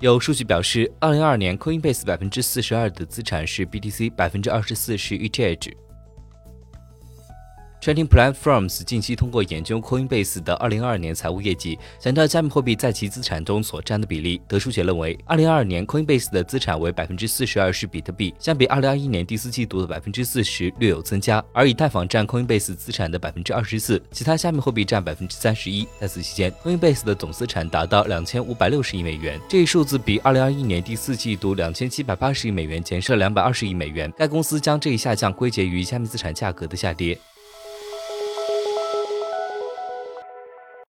有数据表示，二零二二年 Coinbase 百分之四十二的资产是 BTC，百分之二十四是 ETH。Trading Platforms 近期通过研究 Coinbase 的2022年财务业绩，强调加密货币在其资产中所占的比例。得出结论为，2022年 Coinbase 的资产为百分之四十二是比特币，相比2021年第四季度的百分之四十略有增加。而以太坊占 Coinbase 资产的百分之二十四，其他加密货币占百分之三十一。在此期间，Coinbase 的总资产达到两千五百六十亿美元，这一数字比2021年第四季度两千七百八十亿美元减少两百二十亿美元。该公司将这一下降归结于加密资产价格的下跌。